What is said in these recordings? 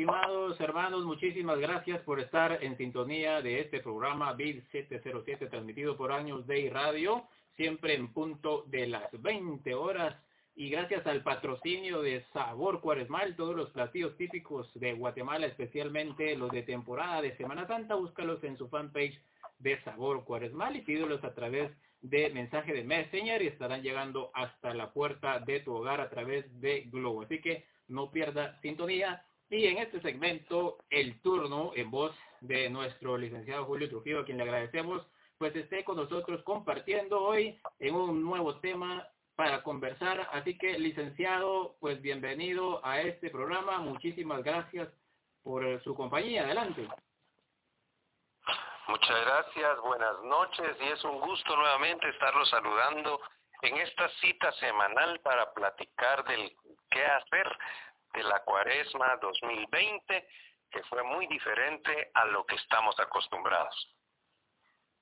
estimados hermanos, muchísimas gracias por estar en sintonía de este programa BID 707 transmitido por Años Day Radio, siempre en punto de las 20 horas y gracias al patrocinio de Sabor Cuaresmal, todos los platillos típicos de Guatemala, especialmente los de temporada de Semana Santa, búscalos en su fanpage de Sabor Cuaresmal y pídolos a través de mensaje de Messenger y estarán llegando hasta la puerta de tu hogar a través de Globo. Así que no pierda sintonía. Y en este segmento, el turno en voz de nuestro licenciado Julio Trujillo, a quien le agradecemos, pues esté con nosotros compartiendo hoy en un nuevo tema para conversar. Así que, licenciado, pues bienvenido a este programa. Muchísimas gracias por su compañía. Adelante. Muchas gracias, buenas noches y es un gusto nuevamente estarlos saludando en esta cita semanal para platicar del qué hacer de la cuaresma 2020, que fue muy diferente a lo que estamos acostumbrados.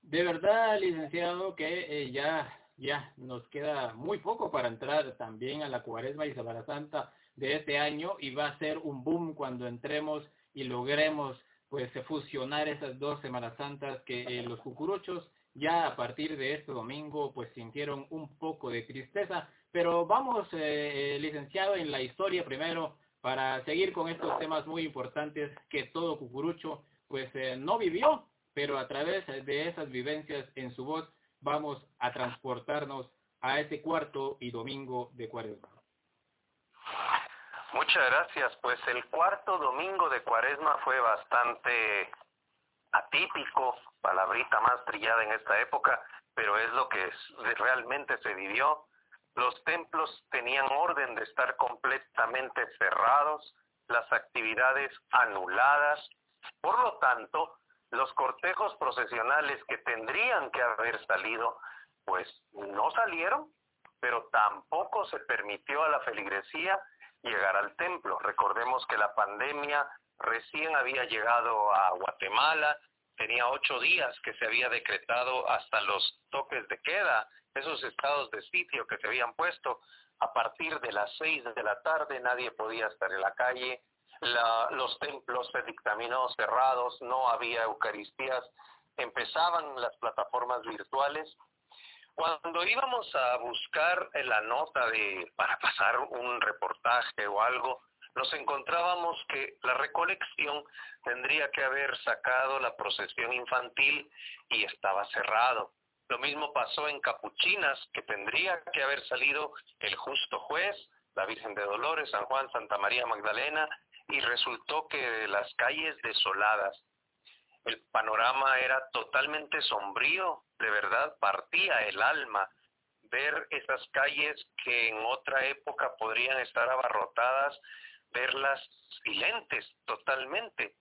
De verdad, licenciado, que eh, ya ya nos queda muy poco para entrar también a la cuaresma y Semana Santa de este año y va a ser un boom cuando entremos y logremos pues fusionar esas dos Semanas Santas que eh, los cucuruchos ya a partir de este domingo pues sintieron un poco de tristeza. Pero vamos, eh, eh, licenciado, en la historia primero para seguir con estos temas muy importantes que todo cucurucho pues no vivió, pero a través de esas vivencias en su voz vamos a transportarnos a ese cuarto y domingo de Cuaresma. Muchas gracias. Pues el cuarto domingo de Cuaresma fue bastante atípico, palabrita más trillada en esta época, pero es lo que realmente se vivió. Los templos tenían orden de estar completamente cerrados, las actividades anuladas. Por lo tanto, los cortejos procesionales que tendrían que haber salido, pues no salieron, pero tampoco se permitió a la feligresía llegar al templo. Recordemos que la pandemia recién había llegado a Guatemala, tenía ocho días que se había decretado hasta los toques de queda, esos estados de sitio que se habían puesto. A partir de las seis de la tarde nadie podía estar en la calle, los templos se dictaminó cerrados, no había Eucaristías, empezaban las plataformas virtuales. Cuando íbamos a buscar la nota de para pasar un reportaje o algo, nos encontrábamos que la recolección tendría que haber sacado la procesión infantil y estaba cerrado. Lo mismo pasó en Capuchinas, que tendría que haber salido el justo juez, la Virgen de Dolores, San Juan, Santa María Magdalena y resultó que las calles desoladas, el panorama era totalmente sombrío, de verdad partía el alma ver esas calles que en otra época podrían estar abarrotadas, verlas silentes totalmente.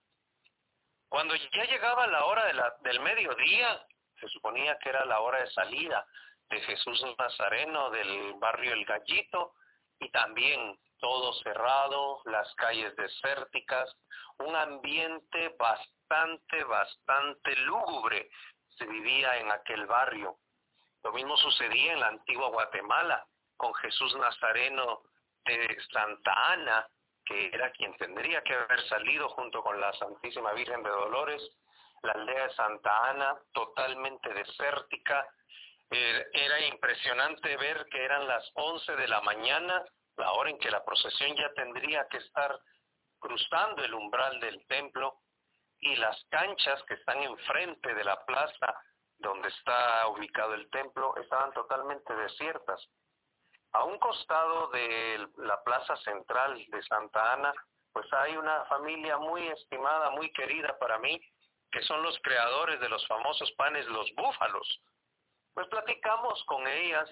Cuando ya llegaba la hora del mediodía, se suponía que era la hora de salida de Jesús Nazareno del barrio El Gallito y también todo cerrado, las calles desérticas, un ambiente bastante, bastante lúgubre se vivía en aquel barrio. Lo mismo sucedía en la antigua Guatemala, con Jesús Nazareno de Santa Ana, que era quien tendría que haber salido junto con la Santísima Virgen de Dolores, la aldea de Santa Ana, totalmente desértica. Eh, era impresionante ver que eran las 11 de la mañana la hora en que la procesión ya tendría que estar cruzando el umbral del templo y las canchas que están enfrente de la plaza donde está ubicado el templo estaban totalmente desiertas. A un costado de la plaza central de Santa Ana, pues hay una familia muy estimada, muy querida para mí, que son los creadores de los famosos panes, los búfalos. Pues platicamos con ellas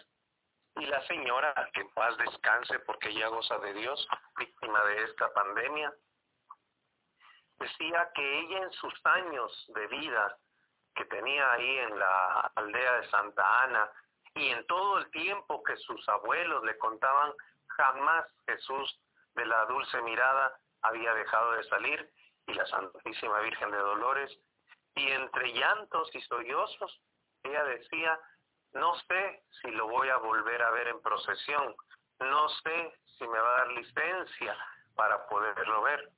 y la señora, que paz descanse porque ella goza de Dios, víctima de esta pandemia, decía que ella en sus años de vida que tenía ahí en la aldea de Santa Ana y en todo el tiempo que sus abuelos le contaban, jamás Jesús de la dulce mirada había dejado de salir y la Santísima Virgen de Dolores, y entre llantos y sollozos, ella decía, no sé si lo voy a volver a ver en procesión. No sé si me va a dar licencia para poderlo ver.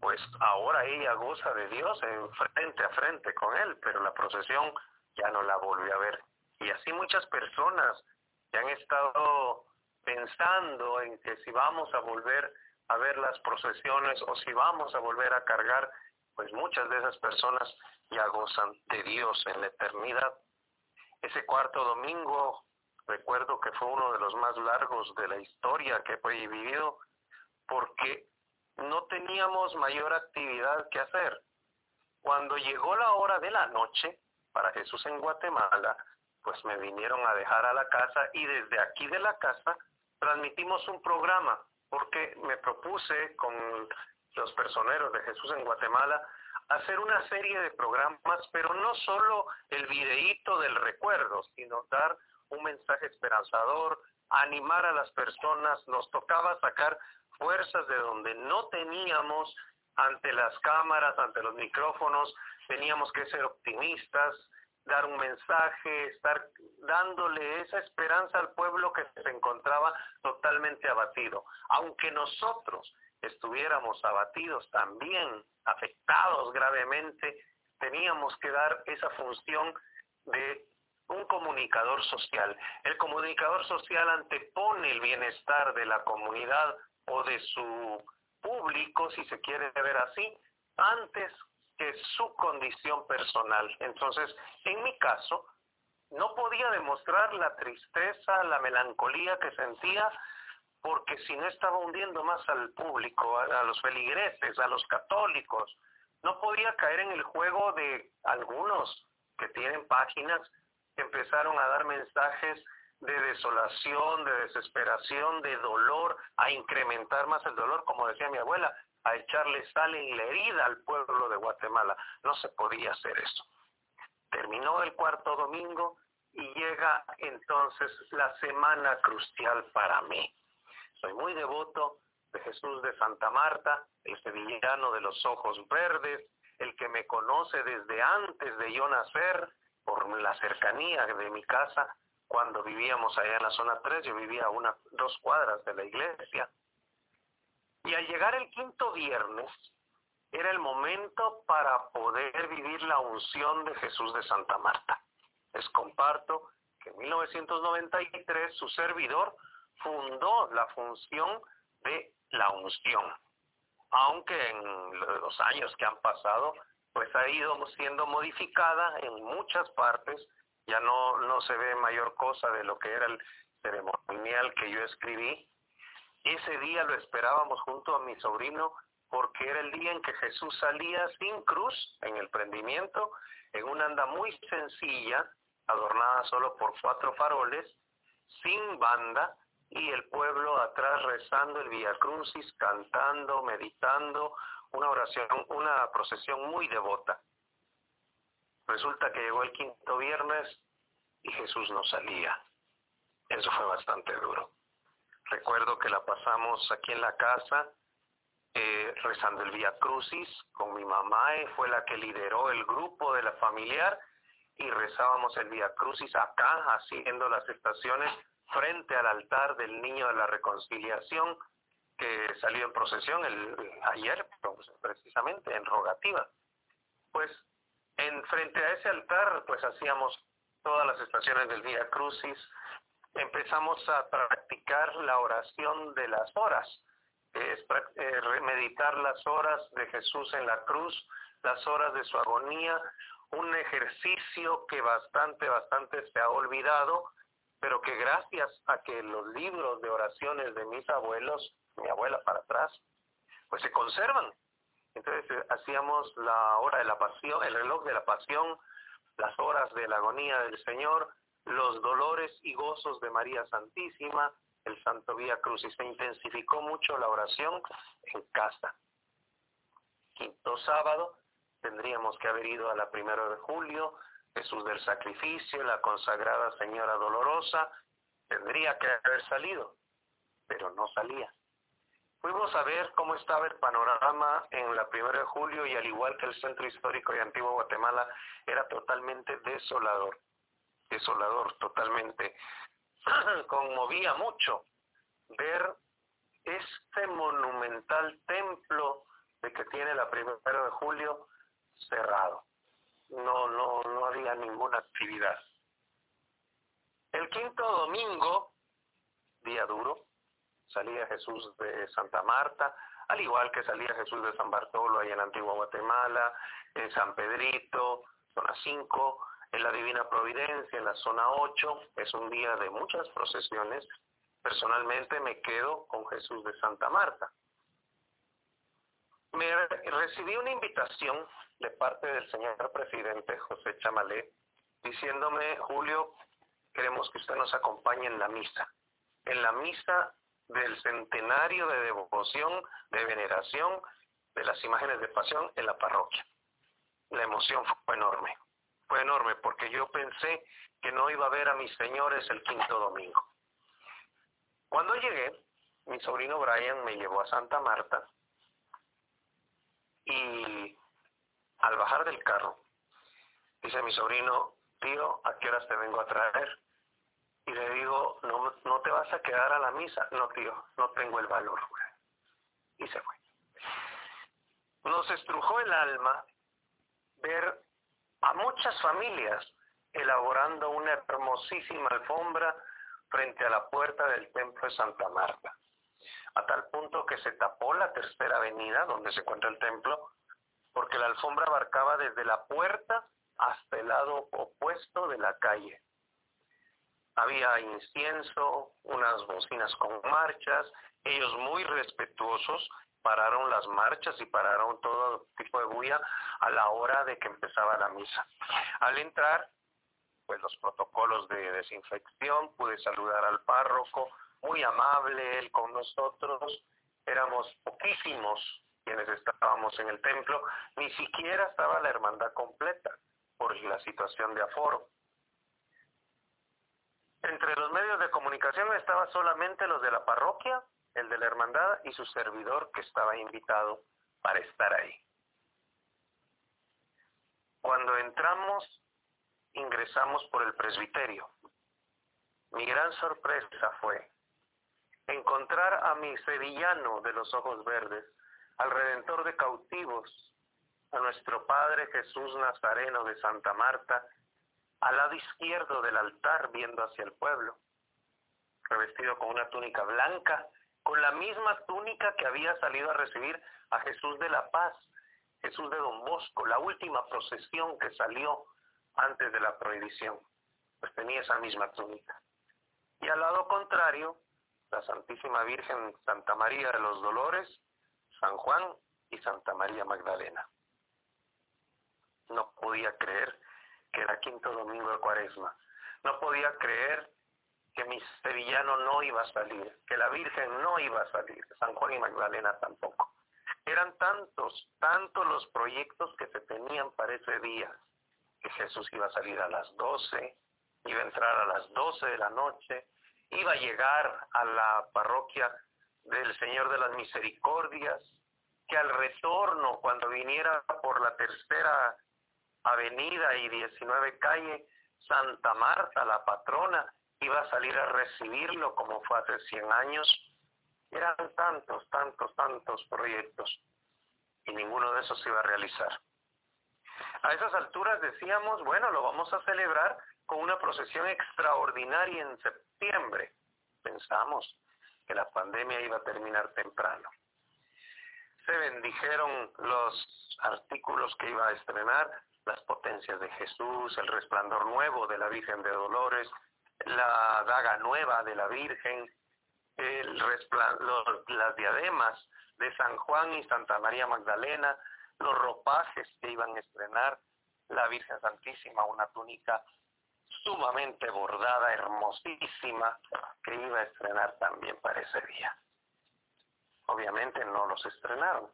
pues ahora ella goza de Dios en frente a frente con él, pero la procesión ya no la volvió a ver. Y así muchas personas que han estado pensando en que si vamos a volver a ver las procesiones o si vamos a volver a cargar, pues muchas de esas personas ya gozan de Dios en la eternidad. Ese cuarto domingo, recuerdo que fue uno de los más largos de la historia que he vivido, porque no teníamos mayor actividad que hacer. Cuando llegó la hora de la noche para Jesús en Guatemala, pues me vinieron a dejar a la casa y desde aquí de la casa transmitimos un programa porque me propuse con los personeros de Jesús en Guatemala hacer una serie de programas, pero no solo el videíto del recuerdo, sino dar un mensaje esperanzador, animar a las personas, nos tocaba sacar fuerzas de donde no teníamos ante las cámaras, ante los micrófonos, teníamos que ser optimistas, dar un mensaje, estar dándole esa esperanza al pueblo que se encontraba totalmente abatido. Aunque nosotros estuviéramos abatidos también, afectados gravemente, teníamos que dar esa función de un comunicador social. El comunicador social antepone el bienestar de la comunidad o de su público, si se quiere ver así, antes que su condición personal. Entonces, en mi caso, no podía demostrar la tristeza, la melancolía que sentía, porque si no estaba hundiendo más al público, a, los feligreses, a los católicos, no podía caer en el juego de algunos que tienen páginas que empezaron a dar mensajes de desolación, de desesperación, de dolor, a incrementar más el dolor, como decía mi abuela, a echarle sal en la herida al pueblo de Guatemala. No se podía hacer eso. Terminó el cuarto domingo y llega entonces la semana crucial para mí. Soy muy devoto de Jesús de Santa Marta, el sevillano de los ojos verdes, el que me conoce desde antes de yo nacer, por la cercanía de mi casa, cuando vivíamos allá en la zona 3, yo vivía a una, dos cuadras de la iglesia. Y al llegar el quinto viernes, era el momento para poder vivir la unción de Jesús de Santa Marta. Les comparto que en 1993 su servidor fundó la función de la unción. Aunque en los años que han pasado, pues ha ido siendo modificada en muchas partes ya no, no se ve mayor cosa de lo que era el ceremonial que yo escribí. Ese día lo esperábamos junto a mi sobrino porque era el día en que Jesús salía sin cruz en el prendimiento, en una anda muy sencilla, adornada solo por cuatro faroles, sin banda, y el pueblo atrás rezando el Via Crucis, cantando, meditando, una oración, una procesión muy devota. Resulta que llegó el quinto viernes y Jesús no salía. Eso fue bastante duro. Recuerdo que la pasamos aquí en la casa eh, rezando el Vía Crucis con mi mamá, fue la que lideró el grupo de la familiar y rezábamos el Vía Crucis acá, haciendo las estaciones frente al altar del Niño de la Reconciliación que salió en procesión el, ayer, precisamente en rogativa. Pues en frente a ese altar, pues hacíamos todas las estaciones del Vía Crucis. Empezamos a practicar la oración de las horas, es eh, meditar las horas de Jesús en la cruz, las horas de su agonía, un ejercicio que bastante, bastante se ha olvidado, pero que gracias a que los libros de oraciones de mis abuelos, mi abuela para atrás, pues se conservan. Entonces eh, hacíamos la hora de la pasión, el reloj de la pasión, las horas de la agonía del Señor, los dolores y gozos de María Santísima, el Santo Vía Cruz, y se intensificó mucho la oración en casa. Quinto sábado tendríamos que haber ido a la primera de julio, Jesús del Sacrificio, la consagrada Señora Dolorosa, tendría que haber salido, pero no salía. Fuimos a ver cómo estaba el panorama en la primera de julio y al igual que el centro histórico de Antiguo Guatemala, era totalmente desolador, desolador totalmente. Conmovía mucho ver este monumental templo de que tiene la primera de julio cerrado. No, no, no había ninguna actividad. El quinto domingo, día duro, salía Jesús de Santa Marta, al igual que salía Jesús de San Bartolo ahí en Antigua Guatemala, en San Pedrito, zona 5, en la Divina Providencia, en la zona 8. Es un día de muchas procesiones. Personalmente me quedo con Jesús de Santa Marta. Me recibí una invitación de parte del señor presidente José Chamalé diciéndome, Julio, queremos que usted nos acompañe en la misa. En la misa del centenario de devoción, de veneración de las imágenes de pasión en la parroquia. La emoción fue enorme, fue enorme porque yo pensé que no iba a ver a mis señores el quinto domingo. Cuando llegué, mi sobrino Brian me llevó a Santa Marta y al bajar del carro, dice mi sobrino, tío, ¿a qué horas te vengo a traer? Y le digo, no, no te vas a quedar a la misa. No, tío, no tengo el valor. Y se fue. Nos estrujó el alma ver a muchas familias elaborando una hermosísima alfombra frente a la puerta del templo de Santa Marta, a tal punto que se tapó la tercera avenida donde se encuentra el templo, porque la alfombra abarcaba desde la puerta hasta el lado opuesto de la calle. Había incienso, unas bocinas con marchas, ellos muy respetuosos pararon las marchas y pararon todo tipo de bulla a la hora de que empezaba la misa. Al entrar, pues los protocolos de desinfección, pude saludar al párroco, muy amable él con nosotros, éramos poquísimos quienes estábamos en el templo, ni siquiera estaba la hermandad completa por la situación de aforo. Entre los medios de comunicación estaba solamente los de la parroquia, el de la hermandad y su servidor que estaba invitado para estar ahí. Cuando entramos, ingresamos por el presbiterio. Mi gran sorpresa fue encontrar a mi sevillano de los ojos verdes, al redentor de cautivos, a nuestro Padre Jesús Nazareno de Santa Marta, al lado izquierdo del altar viendo hacia el pueblo, revestido con una túnica blanca, con la misma túnica que había salido a recibir a Jesús de la Paz, Jesús de Don Bosco, la última procesión que salió antes de la prohibición, pues tenía esa misma túnica. Y al lado contrario, la Santísima Virgen Santa María de los Dolores, San Juan y Santa María Magdalena. No podía creer que era quinto domingo de cuaresma. No podía creer que mi sevillano no iba a salir, que la Virgen no iba a salir, San Juan y Magdalena tampoco. Eran tantos, tantos los proyectos que se tenían para ese día, que Jesús iba a salir a las doce, iba a entrar a las doce de la noche, iba a llegar a la parroquia del Señor de las Misericordias, que al retorno, cuando viniera por la tercera Avenida y 19 Calle, Santa Marta, la patrona, iba a salir a recibirlo como fue hace 100 años. Eran tantos, tantos, tantos proyectos y ninguno de esos se iba a realizar. A esas alturas decíamos, bueno, lo vamos a celebrar con una procesión extraordinaria en septiembre. Pensamos que la pandemia iba a terminar temprano. Se bendijeron los artículos que iba a estrenar, las potencias de Jesús, el resplandor nuevo de la Virgen de Dolores, la daga nueva de la Virgen, el las diademas de San Juan y Santa María Magdalena, los ropajes que iban a estrenar, la Virgen Santísima, una túnica sumamente bordada, hermosísima, que iba a estrenar también para ese día. Obviamente no los estrenaron,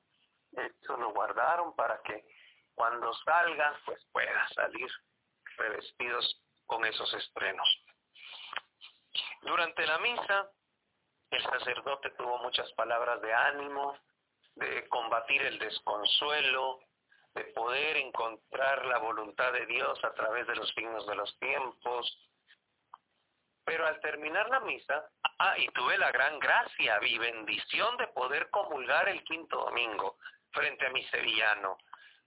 eso lo guardaron para que cuando salgan, pues pueda salir revestidos con esos estrenos. Durante la misa, el sacerdote tuvo muchas palabras de ánimo, de combatir el desconsuelo, de poder encontrar la voluntad de Dios a través de los signos de los tiempos. Pero al terminar la misa, ah, y tuve la gran gracia y bendición de poder comulgar el quinto domingo frente a mi sevillano.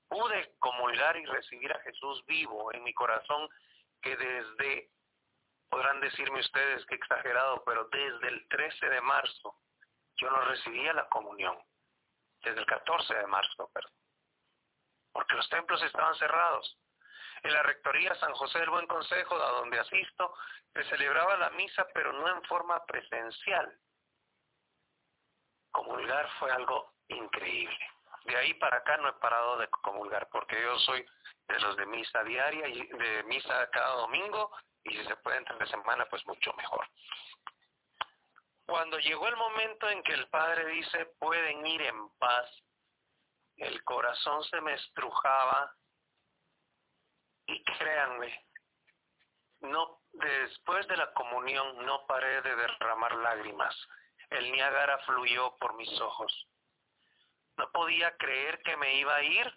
Pude comulgar y recibir a Jesús vivo en mi corazón que desde, podrán decirme ustedes que exagerado, pero desde el 13 de marzo yo no recibía la comunión. Desde el 14 de marzo, perdón. Porque los templos estaban cerrados. En la Rectoría San José del Buen Consejo, a donde asisto, se celebraba la misa, pero no en forma presencial. Comulgar fue algo increíble. De ahí para acá no he parado de comulgar, porque yo soy de los de misa diaria y de misa cada domingo, y si se puede entre semana, pues mucho mejor. Cuando llegó el momento en que el Padre dice, pueden ir en paz, el corazón se me estrujaba y créanme, no después de la comunión no paré de derramar lágrimas. El Niágara fluyó por mis ojos. No podía creer que me iba a ir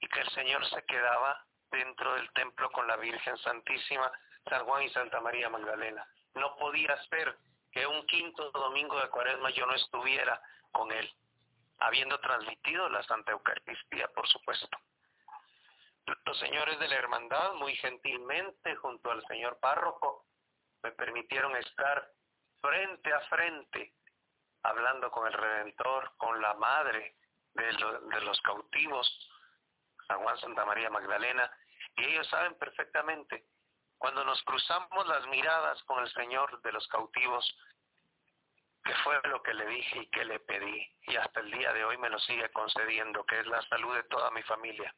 y que el Señor se quedaba dentro del templo con la Virgen Santísima, San Juan y Santa María Magdalena. No podía ser que un quinto domingo de cuaresma yo no estuviera con Él, habiendo transmitido la Santa Eucaristía, por supuesto. Los señores de la hermandad, muy gentilmente, junto al señor párroco, me permitieron estar frente a frente, hablando con el Redentor, con la madre de, de los cautivos, San Juan Santa María Magdalena, y ellos saben perfectamente, cuando nos cruzamos las miradas con el Señor de los cautivos, que fue lo que le dije y que le pedí, y hasta el día de hoy me lo sigue concediendo, que es la salud de toda mi familia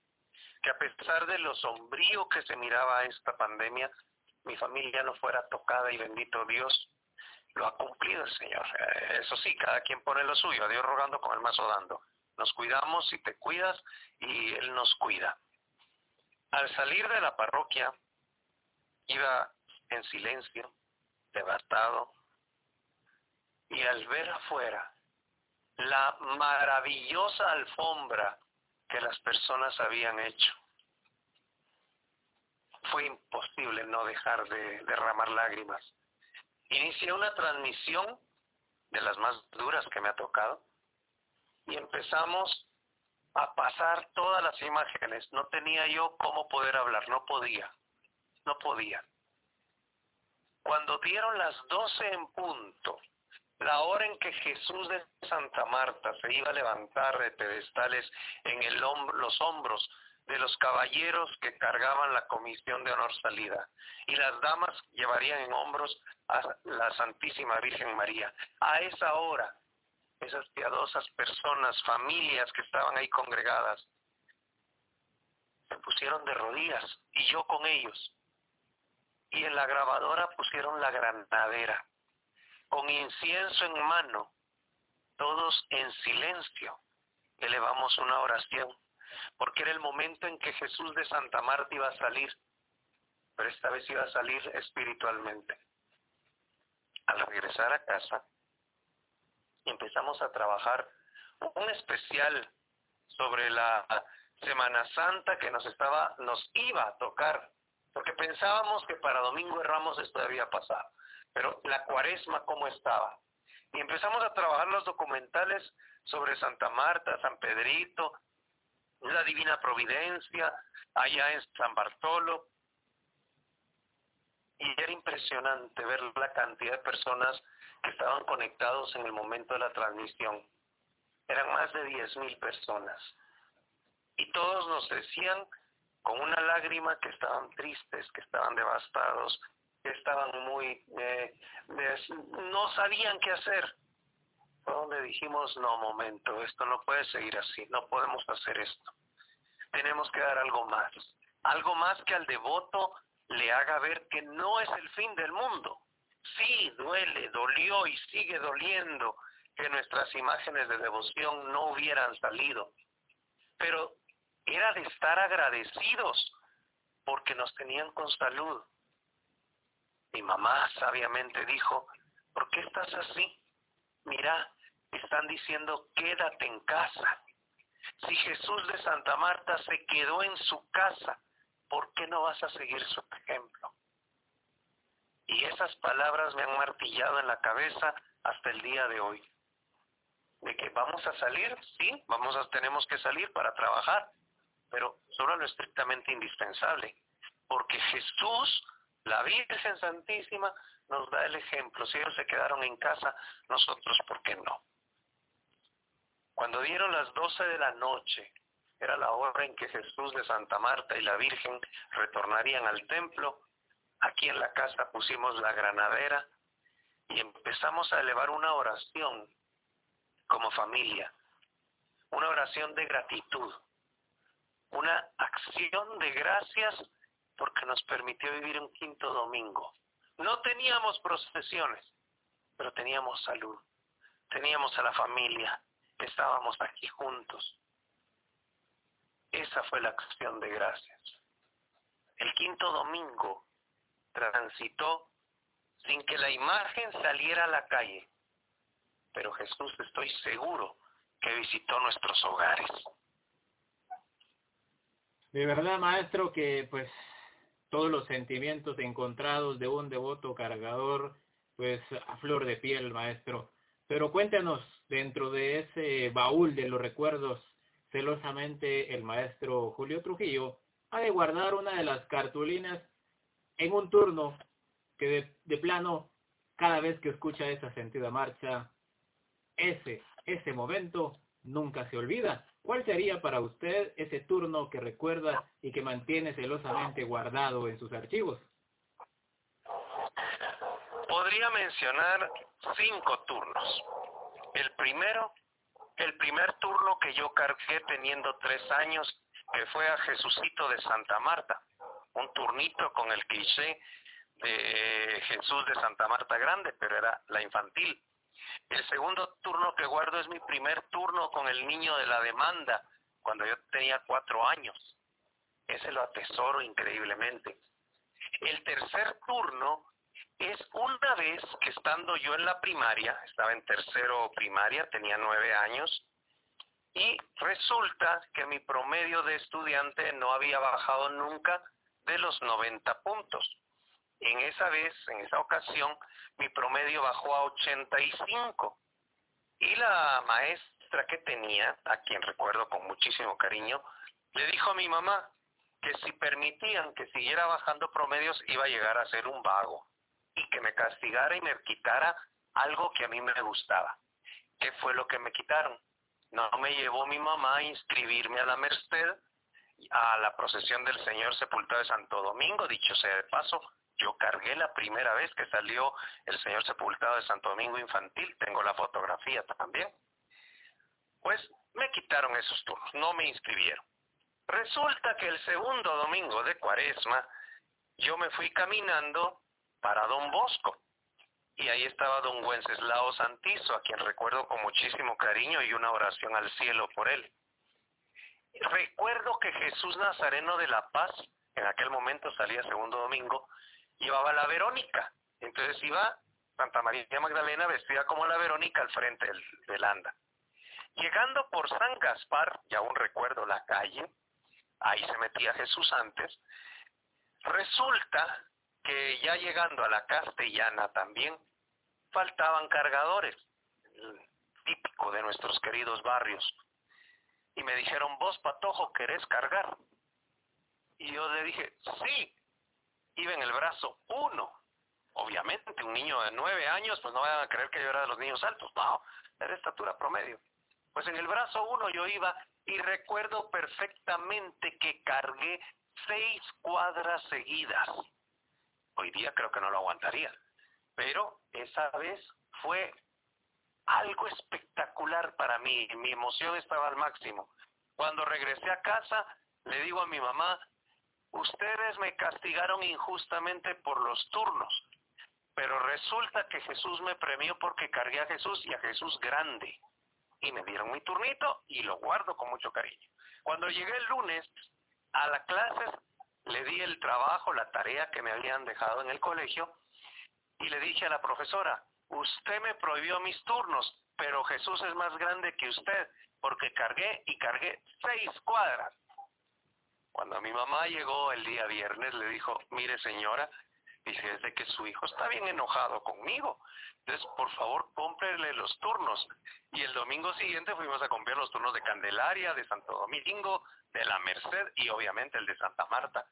que a pesar de lo sombrío que se miraba esta pandemia, mi familia no fuera tocada y bendito Dios lo ha cumplido el Señor. Eh, eso sí, cada quien pone lo suyo, a Dios rogando con el mazo dando. Nos cuidamos y te cuidas y Él nos cuida. Al salir de la parroquia, iba en silencio, devastado, y al ver afuera la maravillosa alfombra que las personas habían hecho. Fue imposible no dejar de derramar lágrimas. Inicié una transmisión de las más duras que me ha tocado y empezamos a pasar todas las imágenes. No tenía yo cómo poder hablar, no podía, no podía. Cuando dieron las doce en punto, la hora en que Jesús de Santa Marta se iba a levantar de pedestales en el los hombros de los caballeros que cargaban la comisión de honor salida, y las damas llevarían en hombros a la Santísima Virgen María. A esa hora, esas piadosas personas, familias que estaban ahí congregadas, se pusieron de rodillas, y yo con ellos. Y en la grabadora pusieron la granadera con incienso en mano, todos en silencio, elevamos una oración, porque era el momento en que Jesús de Santa Marta iba a salir, pero esta vez iba a salir espiritualmente. Al regresar a casa, empezamos a trabajar un especial sobre la Semana Santa que nos estaba, nos iba a tocar, porque pensábamos que para Domingo de Ramos esto debía pasar pero la cuaresma cómo estaba. Y empezamos a trabajar los documentales sobre Santa Marta, San Pedrito, la Divina Providencia, allá en San Bartolo. Y era impresionante ver la cantidad de personas que estaban conectados en el momento de la transmisión. Eran más de diez mil personas. Y todos nos decían con una lágrima que estaban tristes, que estaban devastados, estaban muy, eh, no sabían qué hacer. Fue donde dijimos, no, momento, esto no puede seguir así, no podemos hacer esto. Tenemos que dar algo más, algo más que al devoto le haga ver que no es el fin del mundo. Sí, duele, dolió y sigue doliendo que nuestras imágenes de devoción no hubieran salido. Pero era de estar agradecidos porque nos tenían con salud, mi mamá sabiamente dijo, ¿por qué estás así? Mira, están diciendo, quédate en casa. Si Jesús de Santa Marta se quedó en su casa, ¿por qué no vas a seguir su ejemplo? Y esas palabras me han martillado en la cabeza hasta el día de hoy. de que vamos a salir, sí, vamos a, tenemos que salir para trabajar, pero solo lo estrictamente indispensable, porque Jesús, la Virgen Santísima, nos da el ejemplo. Si ellos se quedaron en casa, nosotros, ¿por qué no? Cuando dieron las doce de la noche, era la hora en que Jesús de Santa Marta y la Virgen retornarían al templo. Aquí en la casa pusimos la granadera y empezamos a elevar una oración como familia, una oración de gratitud, una acción de gracias porque nos permitió vivir un quinto domingo. No teníamos procesiones, pero teníamos salud, teníamos a la familia, estábamos aquí juntos. Esa fue la acción de gracias. El quinto domingo transitó sin que la imagen saliera a la calle, pero Jesús estoy seguro que visitó nuestros hogares. De verdad, maestro, que pues todos los sentimientos encontrados de un devoto cargador, pues a flor de piel, maestro. Pero cuéntenos, dentro de ese baúl de los recuerdos, celosamente el maestro Julio Trujillo ha de guardar una de las cartulinas en un turno que de, plano, cada vez que escucha esa sentida marcha, ese, ese momento nunca se olvida. ¿Cuál sería para usted ese turno que recuerda y que mantiene celosamente guardado en sus archivos? Podría mencionar cinco turnos. El primero, el primer turno que yo cargué teniendo tres años, que fue a Jesucito de Santa Marta, un turnito con el cliché de Jesús de Santa Marta Grande, pero era la infantil. El segundo turno que guardo es mi primer turno con el niño de la demanda, cuando yo tenía cuatro años. Ese lo atesoro increíblemente. El tercer turno es una vez que estando yo en la primaria, estaba en tercero primaria, tenía nueve años, y resulta que mi promedio de estudiante no había bajado nunca de los 90 puntos. En esa vez, en esa ocasión, mi promedio bajó a 85. Y la maestra que tenía, a quien recuerdo con muchísimo cariño, le dijo a mi mamá que si permitían que siguiera bajando promedios iba a llegar a ser un vago y que me castigara y me quitara algo que a mí me gustaba. ¿Qué fue lo que me quitaron? No me llevó mi mamá a inscribirme a la Merced, a la procesión del Señor Sepultado de Santo Domingo, dicho sea de paso, yo cargué la primera vez que salió el Señor Sepultado de Santo Domingo Infantil, tengo la fotografía también. Pues me quitaron esos turnos, no me inscribieron. Resulta que el segundo domingo de Cuaresma yo me fui caminando para Don Bosco y ahí estaba Don Wenceslao Santizo, a quien recuerdo con muchísimo cariño y una oración al cielo por él. Recuerdo que Jesús Nazareno de la Paz, en aquel momento salía segundo domingo, llevaba la Verónica. Entonces iba Santa María Magdalena vestida como la Verónica al frente del, anda. Llegando por San Gaspar, y aún recuerdo la calle, ahí se metía Jesús antes, resulta que ya llegando a la Castellana también faltaban cargadores, típico de nuestros queridos barrios. Y me dijeron, vos, Patojo, ¿querés cargar? Y yo le dije, sí, iba en el brazo uno. Obviamente, un niño de nueve años, pues no van a creer que yo era de los niños altos. No, era estatura promedio. Pues en el brazo uno yo iba y recuerdo perfectamente que cargué seis cuadras seguidas. Hoy día creo que no lo aguantaría. Pero esa vez fue algo espectacular para mí. Mi emoción estaba al máximo. Cuando regresé a casa, le digo a mi mamá, ustedes me castigaron injustamente por los turnos, pero resulta que Jesús me premió porque cargué a Jesús y a Jesús grande. Y me dieron mi turnito y lo guardo con mucho cariño. Cuando llegué el lunes a la clase, le di el trabajo, la tarea que me habían dejado en el colegio y le dije a la profesora, usted me prohibió mis turnos, pero Jesús es más grande que usted porque cargué y cargué seis cuadras. Cuando mi mamá llegó el día viernes, le dijo, mire señora, Dice, de que su hijo está bien enojado conmigo. Entonces, por favor, cómprele los turnos. Y el domingo siguiente fuimos a comprar los turnos de Candelaria, de Santo Domingo, de la Merced y obviamente el de Santa Marta.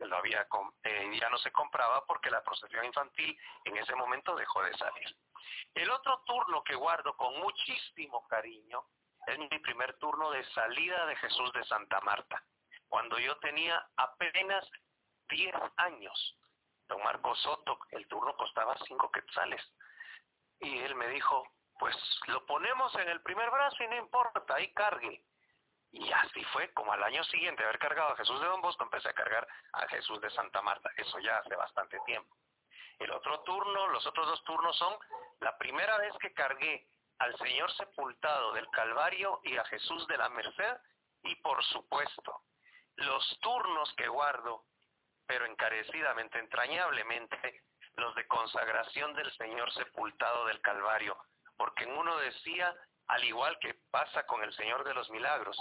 Lo había, eh, ya no se compraba porque la procesión infantil en ese momento dejó de salir. El otro turno que guardo con muchísimo cariño es mi primer turno de salida de Jesús de Santa Marta, cuando yo tenía apenas 10 años. Don Marco Soto, el turno costaba 5 quetzales. Y él me dijo, pues lo ponemos en el primer brazo y no importa, ahí cargue. Y así fue, como al año siguiente haber cargado a Jesús de Don Bosco, empecé a cargar a Jesús de Santa Marta. Eso ya hace bastante tiempo. El otro turno, los otros dos turnos son la primera vez que cargué al Señor sepultado del Calvario y a Jesús de la Merced y por supuesto los turnos que guardo, pero encarecidamente, entrañablemente, los de consagración del Señor sepultado del Calvario, porque en uno decía, al igual que pasa con el Señor de los Milagros,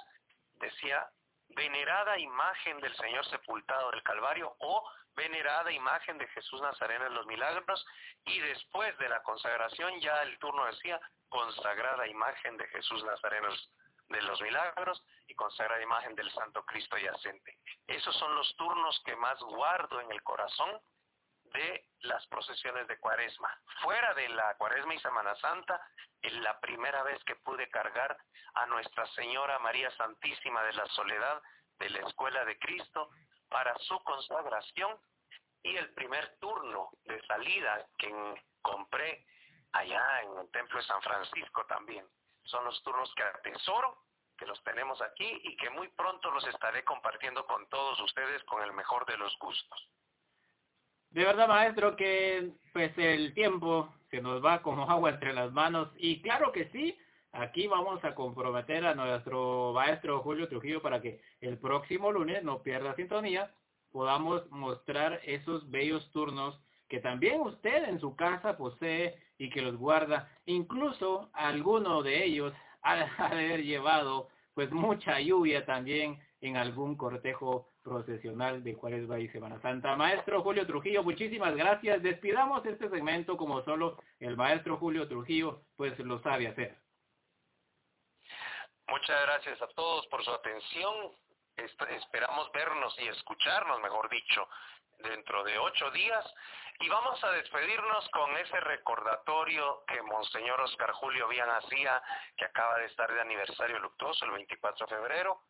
decía, venerada imagen del Señor sepultado del Calvario o venerada imagen de Jesús Nazareno en los milagros y después de la consagración ya el turno decía consagrada imagen de Jesús Nazareno de los milagros y consagrada imagen del Santo Cristo yacente. Esos son los turnos que más guardo en el corazón de las procesiones de Cuaresma. Fuera de la Cuaresma y Semana Santa, es la primera vez que pude cargar a Nuestra Señora María Santísima de la Soledad de la Escuela de Cristo para su consagración y el primer turno de salida que compré allá en el Templo de San Francisco también. Son los turnos que atesoro, que los tenemos aquí y que muy pronto los estaré compartiendo con todos ustedes con el mejor de los gustos. De verdad, maestro, que pues el tiempo se nos va como agua entre las manos y claro que sí, aquí vamos a comprometer a nuestro maestro Julio Trujillo para que el próximo lunes no pierda sintonía, podamos mostrar esos bellos turnos que también usted en su casa posee y que los guarda. Incluso alguno de ellos ha haber llevado pues mucha lluvia también en algún cortejo procesional de Cuaresma y Semana Santa. Maestro Julio Trujillo, muchísimas gracias. Despidamos este segmento como solo el maestro Julio Trujillo pues lo sabe hacer. Muchas gracias a todos por su atención. esperamos vernos y escucharnos, mejor dicho, dentro de ocho días. Y vamos a despedirnos con ese recordatorio que Monseñor Oscar Julio Vian hacía, que acaba de estar de aniversario luctuoso, el 24 de febrero,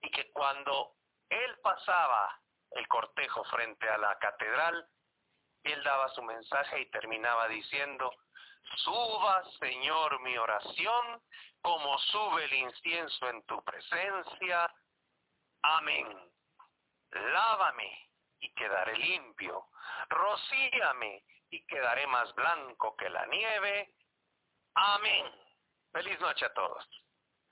y que cuando él pasaba el cortejo frente a la catedral, él daba su mensaje y terminaba diciendo, suba Señor mi oración, como sube el incienso en tu presencia. Amén. Lávame y quedaré limpio. Rocíame y quedaré más blanco que la nieve. Amén. Feliz noche a todos.